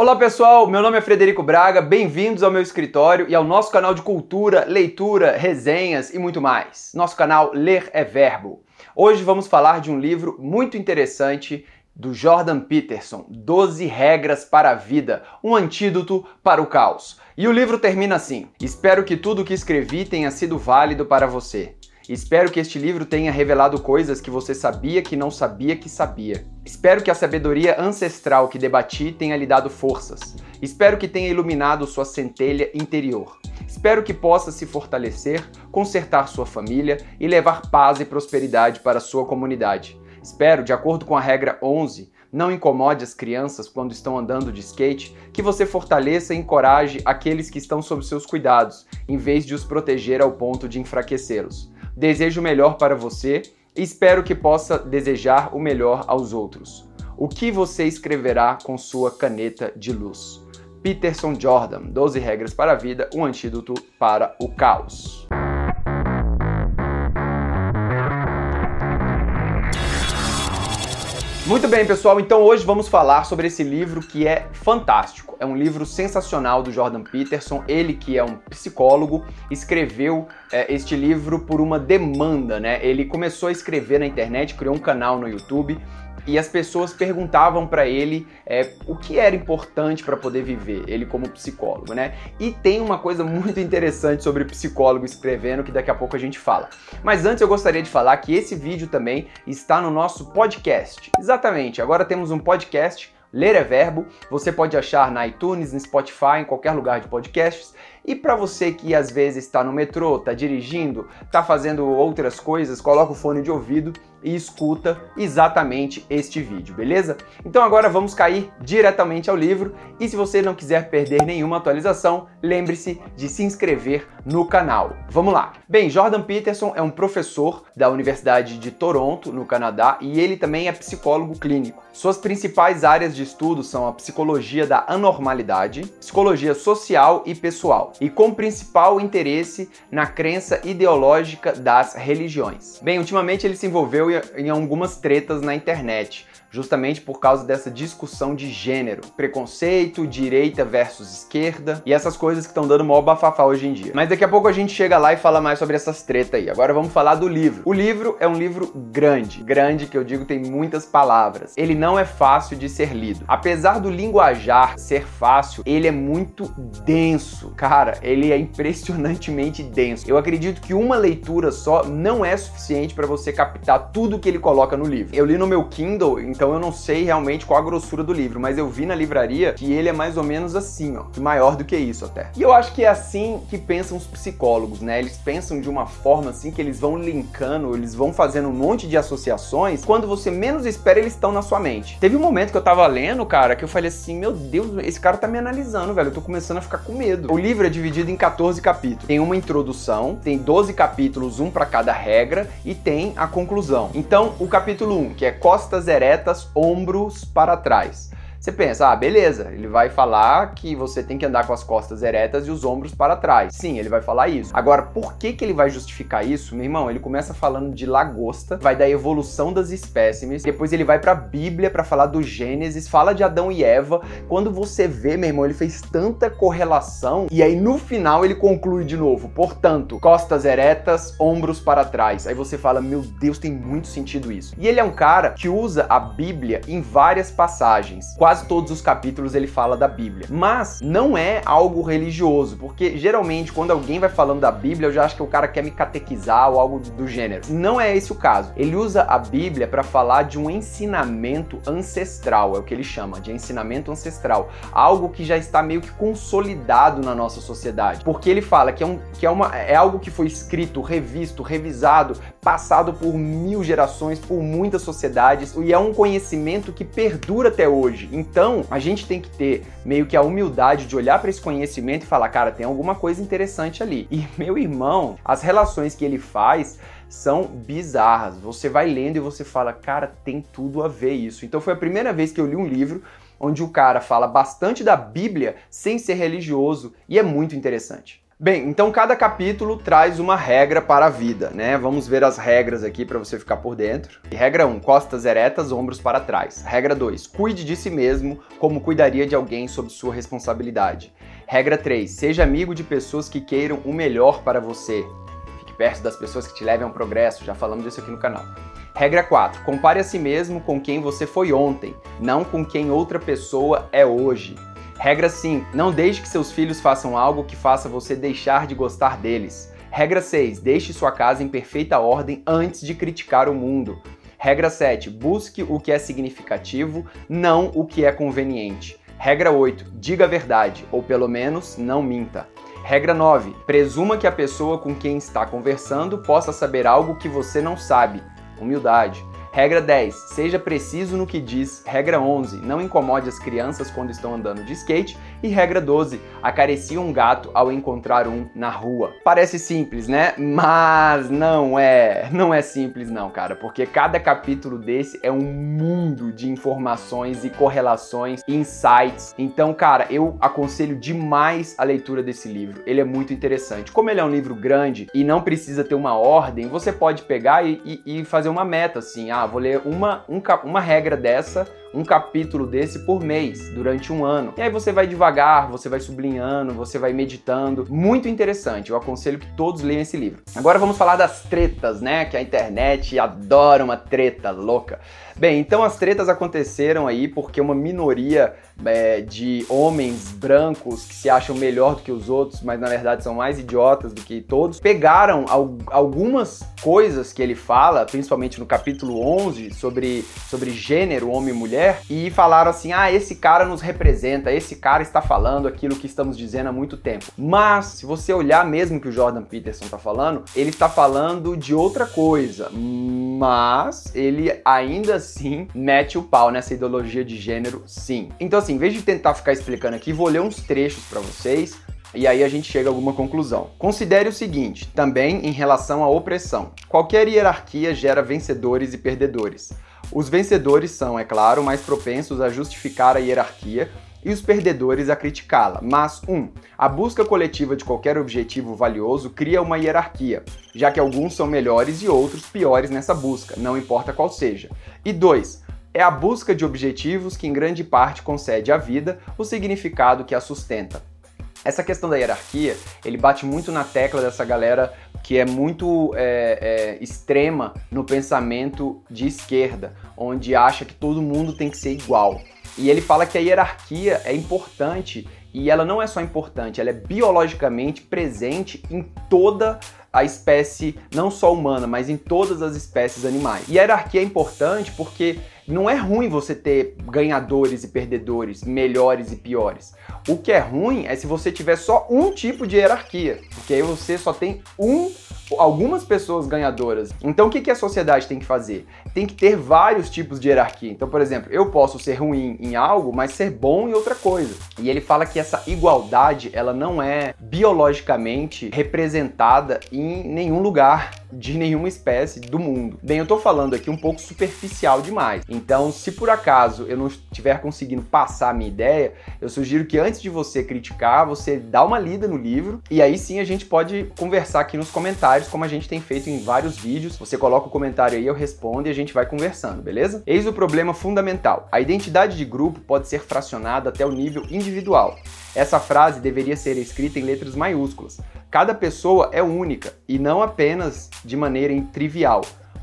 Olá pessoal, meu nome é Frederico Braga, bem-vindos ao meu escritório e ao nosso canal de cultura, leitura, resenhas e muito mais. Nosso canal Ler é Verbo. Hoje vamos falar de um livro muito interessante do Jordan Peterson, 12 regras para a vida, um antídoto para o caos. E o livro termina assim: Espero que tudo o que escrevi tenha sido válido para você. Espero que este livro tenha revelado coisas que você sabia que não sabia que sabia. Espero que a sabedoria ancestral que debati tenha lhe dado forças. Espero que tenha iluminado sua centelha interior. Espero que possa se fortalecer, consertar sua família e levar paz e prosperidade para sua comunidade. Espero, de acordo com a regra 11, não incomode as crianças quando estão andando de skate, que você fortaleça e encoraje aqueles que estão sob seus cuidados, em vez de os proteger ao ponto de enfraquecê-los. Desejo o melhor para você e espero que possa desejar o melhor aos outros. O que você escreverá com sua caneta de luz? Peterson Jordan, 12 regras para a vida, um antídoto para o caos. Muito bem, pessoal. Então hoje vamos falar sobre esse livro que é fantástico. É um livro sensacional do Jordan Peterson. Ele que é um psicólogo escreveu é, este livro por uma demanda, né? Ele começou a escrever na internet, criou um canal no YouTube e as pessoas perguntavam para ele é, o que era importante para poder viver, ele como psicólogo, né? E tem uma coisa muito interessante sobre psicólogo escrevendo que daqui a pouco a gente fala. Mas antes eu gostaria de falar que esse vídeo também está no nosso podcast. Exatamente, agora temos um podcast Ler é Verbo, você pode achar na iTunes, no Spotify, em qualquer lugar de podcasts. E para você que às vezes está no metrô, está dirigindo, está fazendo outras coisas, coloca o fone de ouvido e escuta exatamente este vídeo, beleza? Então agora vamos cair diretamente ao livro e se você não quiser perder nenhuma atualização, lembre-se de se inscrever no canal. Vamos lá. Bem, Jordan Peterson é um professor da Universidade de Toronto, no Canadá, e ele também é psicólogo clínico. Suas principais áreas de estudo são a psicologia da anormalidade, psicologia social e pessoal, e com principal interesse na crença ideológica das religiões. Bem, ultimamente ele se envolveu em algumas tretas na internet justamente por causa dessa discussão de gênero, preconceito, direita versus esquerda e essas coisas que estão dando maior bafafá hoje em dia. Mas daqui a pouco a gente chega lá e fala mais sobre essas tretas aí. Agora vamos falar do livro. O livro é um livro grande, grande que eu digo tem muitas palavras. Ele não é fácil de ser lido. Apesar do linguajar ser fácil, ele é muito denso. Cara, ele é impressionantemente denso. Eu acredito que uma leitura só não é suficiente para você captar tudo que ele coloca no livro. Eu li no meu Kindle, então eu não sei realmente qual a grossura do livro, mas eu vi na livraria que ele é mais ou menos assim, ó, maior do que isso até. E eu acho que é assim que pensam os psicólogos, né? Eles pensam de uma forma assim que eles vão linkando, eles vão fazendo um monte de associações, quando você menos espera eles estão na sua mente. Teve um momento que eu tava lendo, cara, que eu falei assim, meu Deus, esse cara tá me analisando, velho, eu tô começando a ficar com medo. O livro é dividido em 14 capítulos. Tem uma introdução, tem 12 capítulos, um para cada regra e tem a conclusão. Então, o capítulo 1, que é costas eretas ombros para trás. Você pensa, ah, beleza, ele vai falar que você tem que andar com as costas eretas e os ombros para trás. Sim, ele vai falar isso. Agora, por que, que ele vai justificar isso? Meu irmão, ele começa falando de lagosta, vai da evolução das espécimes, depois ele vai para a Bíblia para falar do Gênesis, fala de Adão e Eva. Quando você vê, meu irmão, ele fez tanta correlação e aí no final ele conclui de novo. Portanto, costas eretas, ombros para trás. Aí você fala, meu Deus, tem muito sentido isso. E ele é um cara que usa a Bíblia em várias passagens quase todos os capítulos ele fala da Bíblia. Mas não é algo religioso, porque geralmente quando alguém vai falando da Bíblia, eu já acho que o cara quer me catequizar ou algo do gênero. Não é esse o caso. Ele usa a Bíblia para falar de um ensinamento ancestral, é o que ele chama de ensinamento ancestral, algo que já está meio que consolidado na nossa sociedade. Porque ele fala que é, um, que é, uma, é algo que foi escrito, revisto, revisado, passado por mil gerações, por muitas sociedades, e é um conhecimento que perdura até hoje. Então, a gente tem que ter meio que a humildade de olhar para esse conhecimento e falar, cara, tem alguma coisa interessante ali. E meu irmão, as relações que ele faz são bizarras. Você vai lendo e você fala, cara, tem tudo a ver isso. Então foi a primeira vez que eu li um livro onde o cara fala bastante da Bíblia sem ser religioso e é muito interessante. Bem, então cada capítulo traz uma regra para a vida, né? Vamos ver as regras aqui para você ficar por dentro. regra 1, costas eretas, ombros para trás. Regra 2, cuide de si mesmo como cuidaria de alguém sob sua responsabilidade. Regra 3, seja amigo de pessoas que queiram o melhor para você. Fique perto das pessoas que te levem ao progresso, já falamos disso aqui no canal. Regra 4, compare a si mesmo com quem você foi ontem, não com quem outra pessoa é hoje. Regra 5. Não deixe que seus filhos façam algo que faça você deixar de gostar deles. Regra 6. Deixe sua casa em perfeita ordem antes de criticar o mundo. Regra 7. Busque o que é significativo, não o que é conveniente. Regra 8. Diga a verdade, ou pelo menos não minta. Regra 9. Presuma que a pessoa com quem está conversando possa saber algo que você não sabe. Humildade. Regra 10. Seja preciso no que diz. Regra 11. Não incomode as crianças quando estão andando de skate. E regra 12. Acaricie um gato ao encontrar um na rua. Parece simples, né? Mas não é. Não é simples não, cara, porque cada capítulo desse é um mundo de informações e correlações, insights. Então, cara, eu aconselho demais a leitura desse livro. Ele é muito interessante. Como ele é um livro grande e não precisa ter uma ordem, você pode pegar e, e, e fazer uma meta assim. Ah, ah, vou ler uma, um, uma regra dessa um capítulo desse por mês, durante um ano. E aí você vai devagar, você vai sublinhando, você vai meditando. Muito interessante, eu aconselho que todos leiam esse livro. Agora vamos falar das tretas, né? Que a internet adora uma treta louca. Bem, então as tretas aconteceram aí porque uma minoria é, de homens brancos que se acham melhor do que os outros, mas na verdade são mais idiotas do que todos, pegaram al algumas coisas que ele fala, principalmente no capítulo 11, sobre, sobre gênero, homem e mulher e falaram assim: ah, esse cara nos representa, esse cara está falando aquilo que estamos dizendo há muito tempo. Mas, se você olhar mesmo que o Jordan Peterson está falando, ele está falando de outra coisa. Mas ele ainda assim mete o pau nessa ideologia de gênero, sim. Então, assim, em vez de tentar ficar explicando aqui, vou ler uns trechos para vocês e aí a gente chega a alguma conclusão. Considere o seguinte, também em relação à opressão. Qualquer hierarquia gera vencedores e perdedores. Os vencedores são, é claro, mais propensos a justificar a hierarquia e os perdedores a criticá-la. Mas, um, a busca coletiva de qualquer objetivo valioso cria uma hierarquia, já que alguns são melhores e outros piores nessa busca, não importa qual seja. E dois, é a busca de objetivos que em grande parte concede à vida o significado que a sustenta. Essa questão da hierarquia, ele bate muito na tecla dessa galera que é muito é, é, extrema no pensamento de esquerda, onde acha que todo mundo tem que ser igual. E ele fala que a hierarquia é importante e ela não é só importante, ela é biologicamente presente em toda a espécie, não só humana, mas em todas as espécies animais. E a hierarquia é importante porque não é ruim você ter ganhadores e perdedores, melhores e piores. O que é ruim é se você tiver só um tipo de hierarquia, porque aí você só tem um algumas pessoas ganhadoras. Então o que, que a sociedade tem que fazer? Tem que ter vários tipos de hierarquia. Então, por exemplo, eu posso ser ruim em algo, mas ser bom em outra coisa. E ele fala que essa igualdade, ela não é biologicamente representada em nenhum lugar de nenhuma espécie do mundo. Bem, eu tô falando aqui um pouco superficial demais. Então, se por acaso eu não estiver conseguindo passar a minha ideia, eu sugiro que antes de você criticar, você dá uma lida no livro e aí sim a gente pode conversar aqui nos comentários, como a gente tem feito em vários vídeos. Você coloca o comentário aí, eu respondo e a gente vai conversando, beleza? Eis o problema fundamental. A identidade de grupo pode ser fracionada até o nível individual. Essa frase deveria ser escrita em letras maiúsculas. Cada pessoa é única e não apenas de maneira trivial,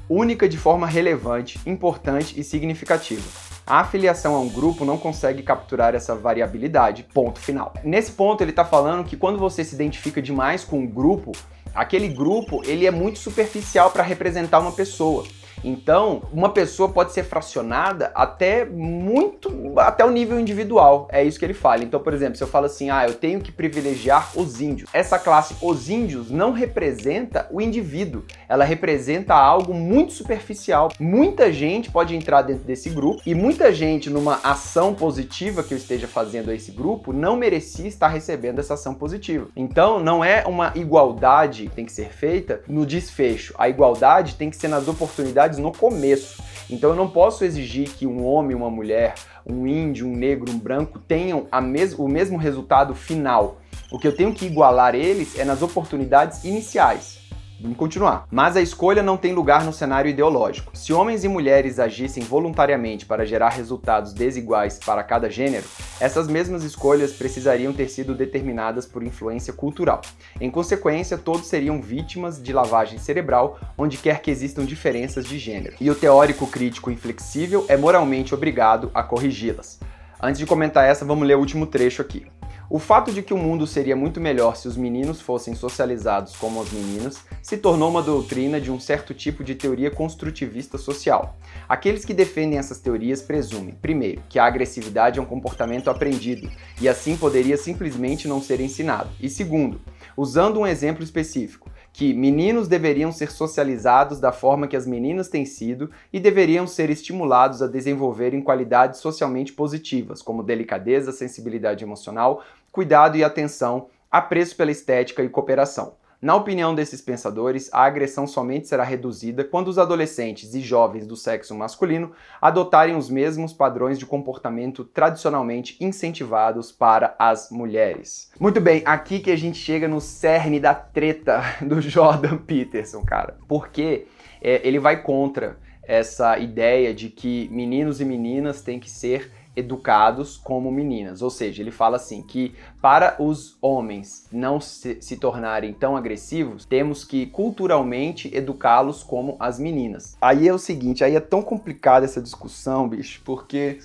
única de forma relevante, importante e significativa. A afiliação a um grupo não consegue capturar essa variabilidade. Ponto final. Nesse ponto ele está falando que quando você se identifica demais com um grupo, aquele grupo ele é muito superficial para representar uma pessoa. Então, uma pessoa pode ser fracionada até muito, até o nível individual. É isso que ele fala. Então, por exemplo, se eu falo assim, ah, eu tenho que privilegiar os índios. Essa classe, os índios, não representa o indivíduo. Ela representa algo muito superficial. Muita gente pode entrar dentro desse grupo e muita gente, numa ação positiva que eu esteja fazendo a esse grupo, não merecia estar recebendo essa ação positiva. Então, não é uma igualdade que tem que ser feita no desfecho. A igualdade tem que ser nas oportunidades no começo. Então eu não posso exigir que um homem, uma mulher, um índio, um negro, um branco tenham mes o mesmo resultado final. O que eu tenho que igualar eles é nas oportunidades iniciais. Vamos continuar. Mas a escolha não tem lugar no cenário ideológico. Se homens e mulheres agissem voluntariamente para gerar resultados desiguais para cada gênero, essas mesmas escolhas precisariam ter sido determinadas por influência cultural. Em consequência, todos seriam vítimas de lavagem cerebral onde quer que existam diferenças de gênero. E o teórico crítico inflexível é moralmente obrigado a corrigi-las. Antes de comentar essa, vamos ler o último trecho aqui. O fato de que o mundo seria muito melhor se os meninos fossem socializados como as meninas se tornou uma doutrina de um certo tipo de teoria construtivista social. Aqueles que defendem essas teorias presumem, primeiro, que a agressividade é um comportamento aprendido e assim poderia simplesmente não ser ensinado, e segundo, usando um exemplo específico, que meninos deveriam ser socializados da forma que as meninas têm sido e deveriam ser estimulados a desenvolverem qualidades socialmente positivas, como delicadeza, sensibilidade emocional, cuidado e atenção, apreço pela estética e cooperação. Na opinião desses pensadores, a agressão somente será reduzida quando os adolescentes e jovens do sexo masculino adotarem os mesmos padrões de comportamento tradicionalmente incentivados para as mulheres. Muito bem, aqui que a gente chega no cerne da treta do Jordan Peterson, cara. Porque é, ele vai contra essa ideia de que meninos e meninas têm que ser educados como meninas. Ou seja, ele fala assim que para os homens não se, se tornarem tão agressivos, temos que culturalmente educá-los como as meninas. Aí é o seguinte, aí é tão complicada essa discussão, bicho, porque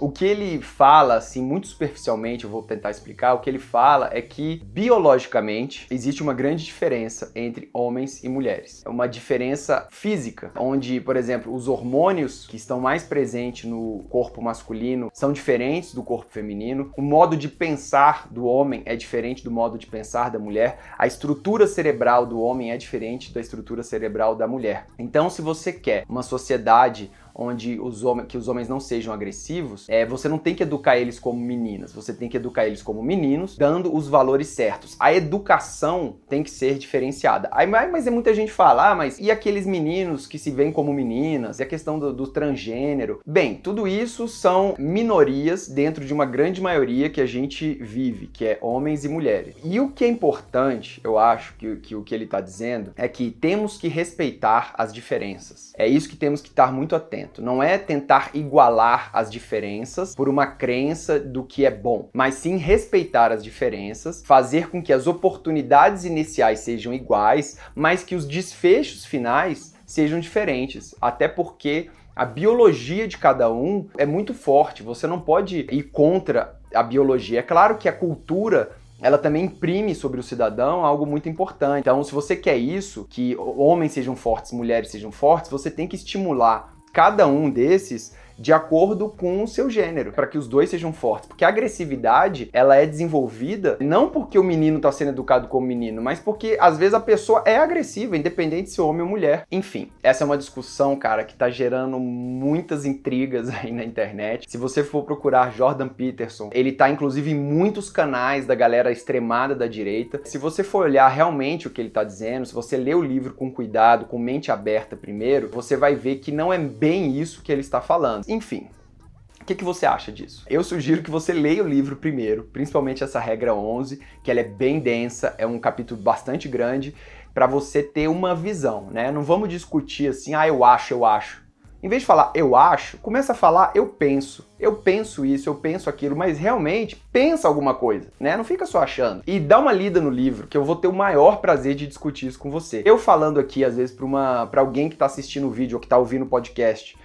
o que ele fala, assim, muito superficialmente, eu vou tentar explicar, o que ele fala é que biologicamente existe uma grande diferença entre homens e mulheres. É uma diferença física, onde, por exemplo, os hormônios que estão mais presentes no corpo masculino são diferentes do corpo feminino, o modo de pensar do homem é diferente do modo de pensar da mulher, a estrutura cerebral do homem é diferente da estrutura cerebral da mulher. Então, se você quer uma sociedade onde os homens, que os homens não sejam agressivos, é, você não tem que educar eles como meninas, você tem que educar eles como meninos, dando os valores certos. A educação tem que ser diferenciada. Aí, mas é muita gente fala, ah, mas e aqueles meninos que se veem como meninas? E a questão do, do transgênero? Bem, tudo isso são minorias dentro de uma grande maioria que a gente vive, que é homens e mulheres. E o que é importante, eu acho que, que o que ele está dizendo é que temos que respeitar as diferenças. É isso que temos que estar muito atentos não é tentar igualar as diferenças por uma crença do que é bom, mas sim respeitar as diferenças, fazer com que as oportunidades iniciais sejam iguais, mas que os desfechos finais sejam diferentes. Até porque a biologia de cada um é muito forte, você não pode ir contra a biologia. É claro que a cultura ela também imprime sobre o cidadão algo muito importante. Então, se você quer isso, que homens sejam fortes, mulheres sejam fortes, você tem que estimular cada um desses de acordo com o seu gênero, para que os dois sejam fortes. Porque a agressividade, ela é desenvolvida não porque o menino está sendo educado como menino, mas porque às vezes a pessoa é agressiva, independente se é homem ou mulher. Enfim, essa é uma discussão, cara, que está gerando muitas intrigas aí na internet. Se você for procurar Jordan Peterson, ele tá inclusive em muitos canais da galera extremada da direita. Se você for olhar realmente o que ele está dizendo, se você ler o livro com cuidado, com mente aberta primeiro, você vai ver que não é bem isso que ele está falando. Enfim, o que, que, você acha disso? Eu sugiro que você leia o livro primeiro, principalmente essa regra 11, que ela é bem densa, é um capítulo bastante grande, para você ter uma visão, né? Não vamos discutir assim, ah, eu acho, eu acho. Em vez de falar eu acho, começa a falar eu penso. Eu penso isso, eu penso aquilo, mas realmente pensa alguma coisa, né? Não fica só achando. E dá uma lida no livro, que eu vou ter o maior prazer de discutir isso com você. Eu falando aqui, às vezes, para alguém que está assistindo o vídeo ou que está ouvindo o podcast,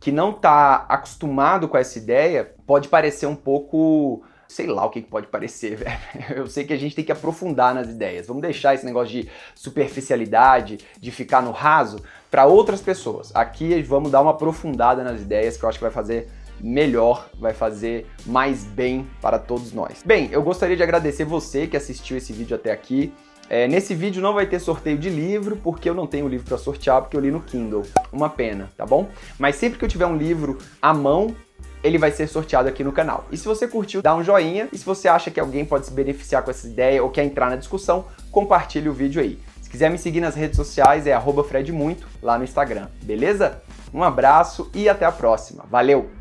que não está acostumado com essa ideia, pode parecer um pouco sei lá o que pode parecer, velho. Eu sei que a gente tem que aprofundar nas ideias. Vamos deixar esse negócio de superficialidade, de ficar no raso, para outras pessoas. Aqui vamos dar uma aprofundada nas ideias que eu acho que vai fazer melhor, vai fazer mais bem para todos nós. Bem, eu gostaria de agradecer você que assistiu esse vídeo até aqui. É, nesse vídeo não vai ter sorteio de livro, porque eu não tenho livro para sortear, porque eu li no Kindle. Uma pena, tá bom? Mas sempre que eu tiver um livro à mão, ele vai ser sorteado aqui no canal. E se você curtiu, dá um joinha. E se você acha que alguém pode se beneficiar com essa ideia ou quer entrar na discussão, compartilhe o vídeo aí. Se quiser me seguir nas redes sociais, é @fredmuito lá no Instagram, beleza? Um abraço e até a próxima. Valeu!